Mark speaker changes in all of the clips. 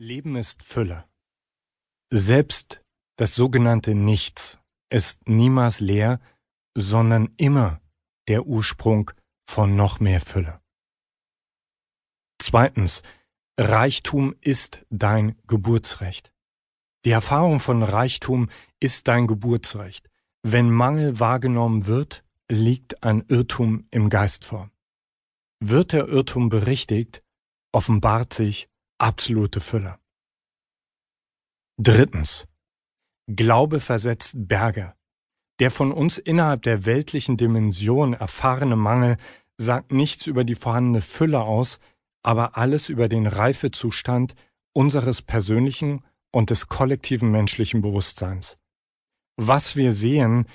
Speaker 1: Leben ist Fülle. Selbst das sogenannte Nichts ist niemals leer, sondern immer der Ursprung von noch mehr Fülle. Zweitens, Reichtum ist dein Geburtsrecht. Die Erfahrung von Reichtum ist dein Geburtsrecht. Wenn Mangel wahrgenommen wird, liegt ein Irrtum im Geist vor. Wird der Irrtum berichtigt, offenbart sich absolute Fülle. Drittens. Glaube versetzt Berge. Der von uns innerhalb der weltlichen Dimension erfahrene Mangel sagt nichts über die vorhandene Fülle aus, aber alles über den Reifezustand unseres persönlichen und des kollektiven menschlichen Bewusstseins. Was wir sehen,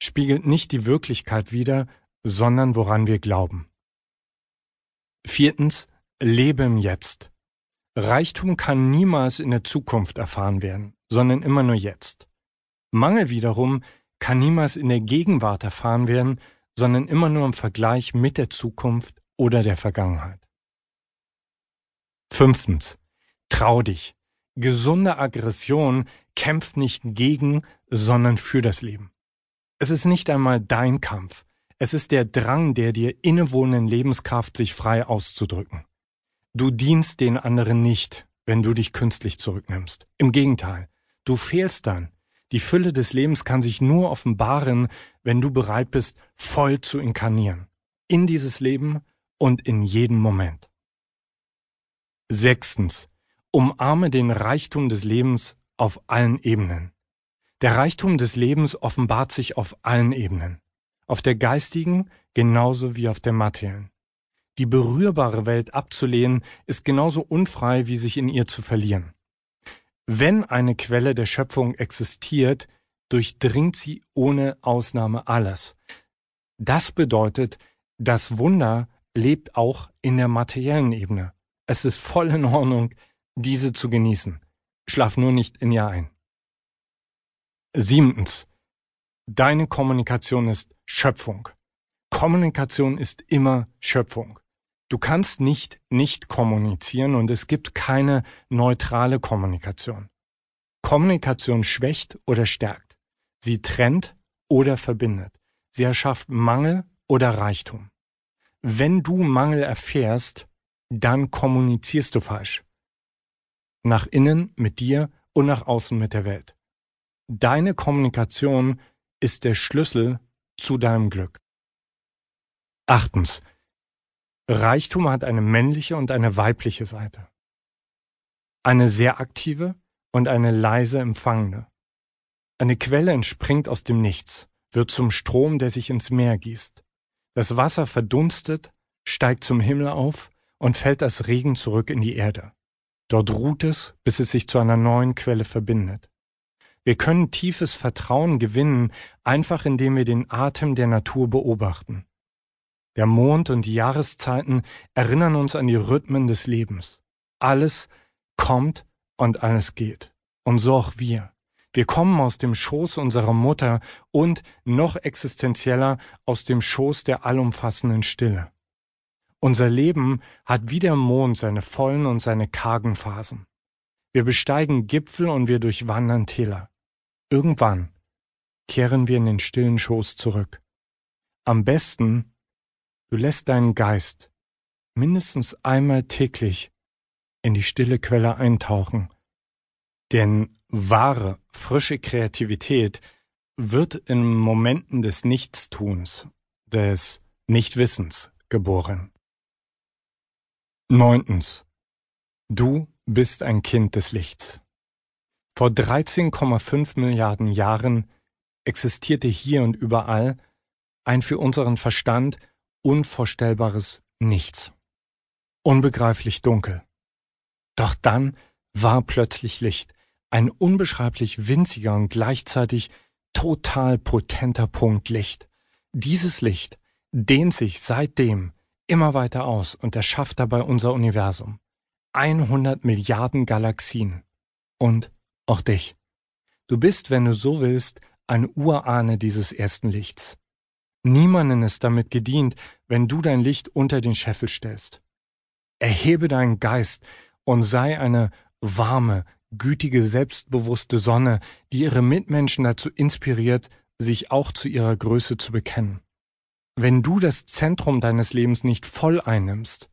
Speaker 1: spiegelt nicht die Wirklichkeit wider, sondern woran wir glauben. Viertens, lebe im Jetzt. Reichtum kann niemals in der Zukunft erfahren werden, sondern immer nur jetzt. Mangel wiederum kann niemals in der Gegenwart erfahren werden, sondern immer nur im Vergleich mit der Zukunft oder der Vergangenheit. Fünftens. Trau dich. Gesunde Aggression kämpft nicht gegen, sondern für das Leben. Es ist nicht einmal dein Kampf. Es ist der Drang der dir innewohnenden Lebenskraft, sich frei auszudrücken. Du dienst den anderen nicht, wenn du dich künstlich zurücknimmst. Im Gegenteil, du fehlst dann. Die Fülle des Lebens kann sich nur offenbaren, wenn du bereit bist, voll zu inkarnieren. In dieses Leben und in jedem Moment. Sechstens. Umarme den Reichtum des Lebens auf allen Ebenen. Der Reichtum des Lebens offenbart sich auf allen Ebenen. Auf der geistigen genauso wie auf der materiellen. Die berührbare Welt abzulehnen, ist genauso unfrei, wie sich in ihr zu verlieren. Wenn eine Quelle der Schöpfung existiert, durchdringt sie ohne Ausnahme alles. Das bedeutet, das Wunder lebt auch in der materiellen Ebene. Es ist voll in Ordnung, diese zu genießen. Schlaf nur nicht in ihr ein. Siebtens. Deine Kommunikation ist Schöpfung. Kommunikation ist immer Schöpfung. Du kannst nicht nicht kommunizieren und es gibt keine neutrale Kommunikation. Kommunikation schwächt oder stärkt. Sie trennt oder verbindet. Sie erschafft Mangel oder Reichtum. Wenn du Mangel erfährst, dann kommunizierst du falsch. Nach innen mit dir und nach außen mit der Welt. Deine Kommunikation ist der Schlüssel zu deinem Glück. Achtens. Reichtum hat eine männliche und eine weibliche Seite. Eine sehr aktive und eine leise empfangende. Eine Quelle entspringt aus dem Nichts, wird zum Strom, der sich ins Meer gießt. Das Wasser verdunstet, steigt zum Himmel auf und fällt als Regen zurück in die Erde. Dort ruht es, bis es sich zu einer neuen Quelle verbindet. Wir können tiefes Vertrauen gewinnen, einfach indem wir den Atem der Natur beobachten. Der Mond und die Jahreszeiten erinnern uns an die Rhythmen des Lebens. Alles kommt und alles geht. Und so auch wir. Wir kommen aus dem Schoß unserer Mutter und, noch existenzieller, aus dem Schoß der allumfassenden Stille. Unser Leben hat wie der Mond seine vollen und seine kargen Phasen. Wir besteigen Gipfel und wir durchwandern Täler. Irgendwann kehren wir in den stillen Schoß zurück. Am besten Du lässt deinen Geist mindestens einmal täglich in die stille Quelle eintauchen. Denn wahre, frische Kreativität wird in Momenten des Nichtstuns, des Nichtwissens geboren. Neuntens. Du bist ein Kind des Lichts. Vor 13,5 Milliarden Jahren existierte hier und überall ein für unseren Verstand unvorstellbares Nichts. Unbegreiflich dunkel. Doch dann war plötzlich Licht, ein unbeschreiblich winziger und gleichzeitig total potenter Punkt Licht. Dieses Licht dehnt sich seitdem immer weiter aus und erschafft dabei unser Universum. 100 Milliarden Galaxien. Und auch dich. Du bist, wenn du so willst, ein Urahne dieses ersten Lichts. Niemanden ist damit gedient, wenn du dein Licht unter den Scheffel stellst. Erhebe deinen Geist und sei eine warme, gütige, selbstbewusste Sonne, die ihre Mitmenschen dazu inspiriert, sich auch zu ihrer Größe zu bekennen. Wenn du das Zentrum deines Lebens nicht voll einnimmst,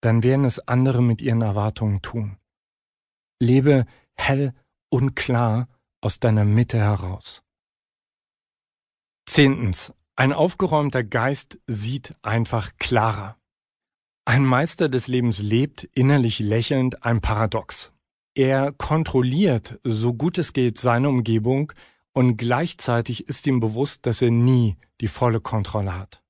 Speaker 1: dann werden es andere mit ihren Erwartungen tun. Lebe hell und klar aus deiner Mitte heraus. Zehntens. Ein aufgeräumter Geist sieht einfach klarer. Ein Meister des Lebens lebt, innerlich lächelnd, ein Paradox. Er kontrolliert, so gut es geht, seine Umgebung und gleichzeitig ist ihm bewusst, dass er nie die volle Kontrolle hat.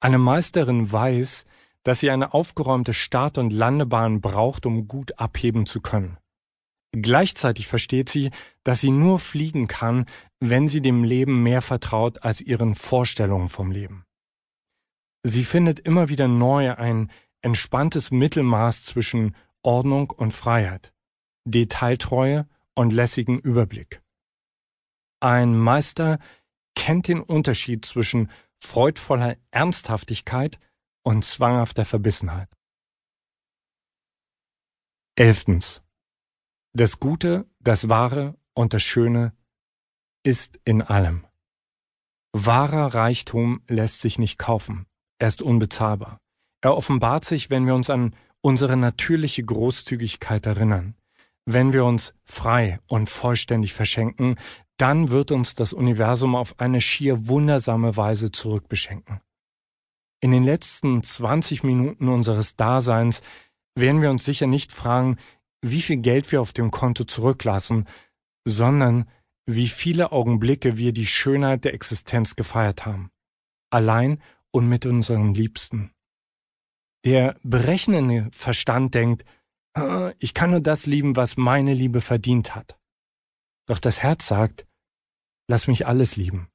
Speaker 1: Eine Meisterin weiß, dass sie eine aufgeräumte Start- und Landebahn braucht, um gut abheben zu können. Gleichzeitig versteht sie, dass sie nur fliegen kann, wenn sie dem Leben mehr vertraut als ihren Vorstellungen vom Leben. Sie findet immer wieder neu ein entspanntes Mittelmaß zwischen Ordnung und Freiheit, Detailtreue und lässigen Überblick. Ein Meister kennt den Unterschied zwischen freudvoller Ernsthaftigkeit und zwanghafter Verbissenheit. Elftens. Das Gute, das Wahre und das Schöne ist in allem. Wahrer Reichtum lässt sich nicht kaufen. Er ist unbezahlbar. Er offenbart sich, wenn wir uns an unsere natürliche Großzügigkeit erinnern. Wenn wir uns frei und vollständig verschenken, dann wird uns das Universum auf eine schier wundersame Weise zurückbeschenken. In den letzten 20 Minuten unseres Daseins werden wir uns sicher nicht fragen, wie viel Geld wir auf dem Konto zurücklassen, sondern wie viele Augenblicke wir die Schönheit der Existenz gefeiert haben. Allein und mit unseren Liebsten. Der berechnende Verstand denkt, ah, ich kann nur das lieben, was meine Liebe verdient hat. Doch das Herz sagt, lass mich alles lieben.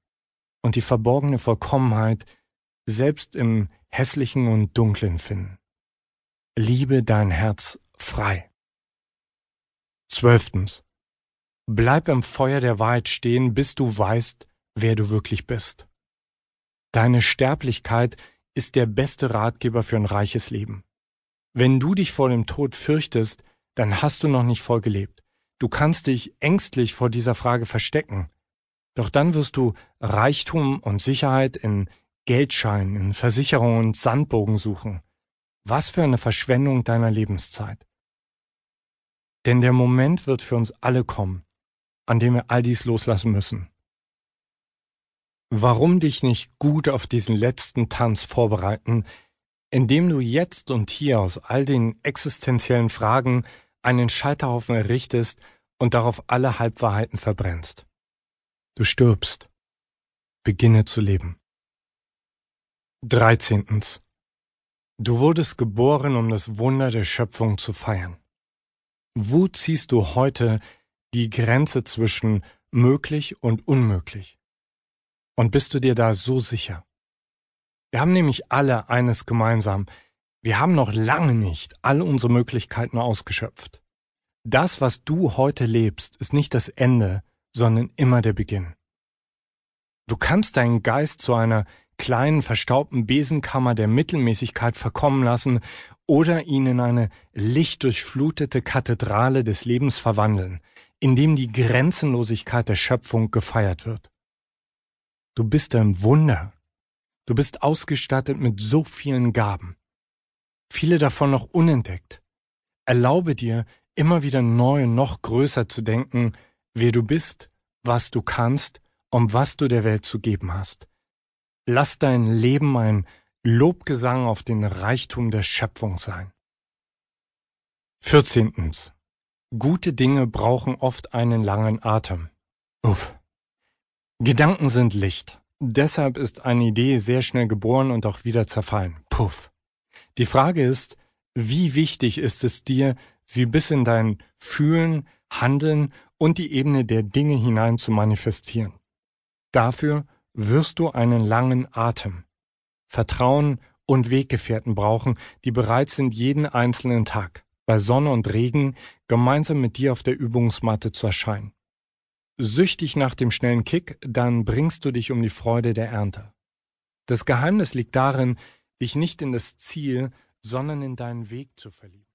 Speaker 1: Und die verborgene Vollkommenheit selbst im hässlichen und dunklen finden. Liebe dein Herz frei. Zwölftens. Bleib im Feuer der Wahrheit stehen, bis du weißt, wer du wirklich bist. Deine Sterblichkeit ist der beste Ratgeber für ein reiches Leben. Wenn du dich vor dem Tod fürchtest, dann hast du noch nicht voll gelebt. Du kannst dich ängstlich vor dieser Frage verstecken. Doch dann wirst du Reichtum und Sicherheit in Geldscheinen, in Versicherungen und Sandbogen suchen. Was für eine Verschwendung deiner Lebenszeit. Denn der Moment wird für uns alle kommen, an dem wir all dies loslassen müssen. Warum dich nicht gut auf diesen letzten Tanz vorbereiten, indem du jetzt und hier aus all den existenziellen Fragen einen Scheiterhaufen errichtest und darauf alle Halbwahrheiten verbrennst. Du stirbst. Beginne zu leben. 13. Du wurdest geboren, um das Wunder der Schöpfung zu feiern. Wo ziehst du heute die Grenze zwischen möglich und unmöglich? Und bist du dir da so sicher? Wir haben nämlich alle eines gemeinsam. Wir haben noch lange nicht all unsere Möglichkeiten ausgeschöpft. Das, was du heute lebst, ist nicht das Ende, sondern immer der Beginn. Du kannst deinen Geist zu einer kleinen, verstaubten Besenkammer der Mittelmäßigkeit verkommen lassen oder ihn in eine lichtdurchflutete Kathedrale des Lebens verwandeln, in dem die Grenzenlosigkeit der Schöpfung gefeiert wird. Du bist ein Wunder. Du bist ausgestattet mit so vielen Gaben. Viele davon noch unentdeckt. Erlaube dir, immer wieder neu und noch größer zu denken, wer du bist, was du kannst und was du der Welt zu geben hast. Lass dein Leben ein Lobgesang auf den Reichtum der Schöpfung sein. 14. Gute Dinge brauchen oft einen langen Atem. Uff. Gedanken sind Licht. Deshalb ist eine Idee sehr schnell geboren und auch wieder zerfallen. Puff. Die Frage ist, wie wichtig ist es dir, sie bis in dein Fühlen, Handeln und die Ebene der Dinge hinein zu manifestieren. Dafür wirst du einen langen Atem, Vertrauen und Weggefährten brauchen, die bereit sind, jeden einzelnen Tag, bei Sonne und Regen, gemeinsam mit dir auf der Übungsmatte zu erscheinen. Süchtig nach dem schnellen Kick, dann bringst du dich um die Freude der Ernte. Das Geheimnis liegt darin, dich nicht in das Ziel, sondern in deinen Weg zu verlieben.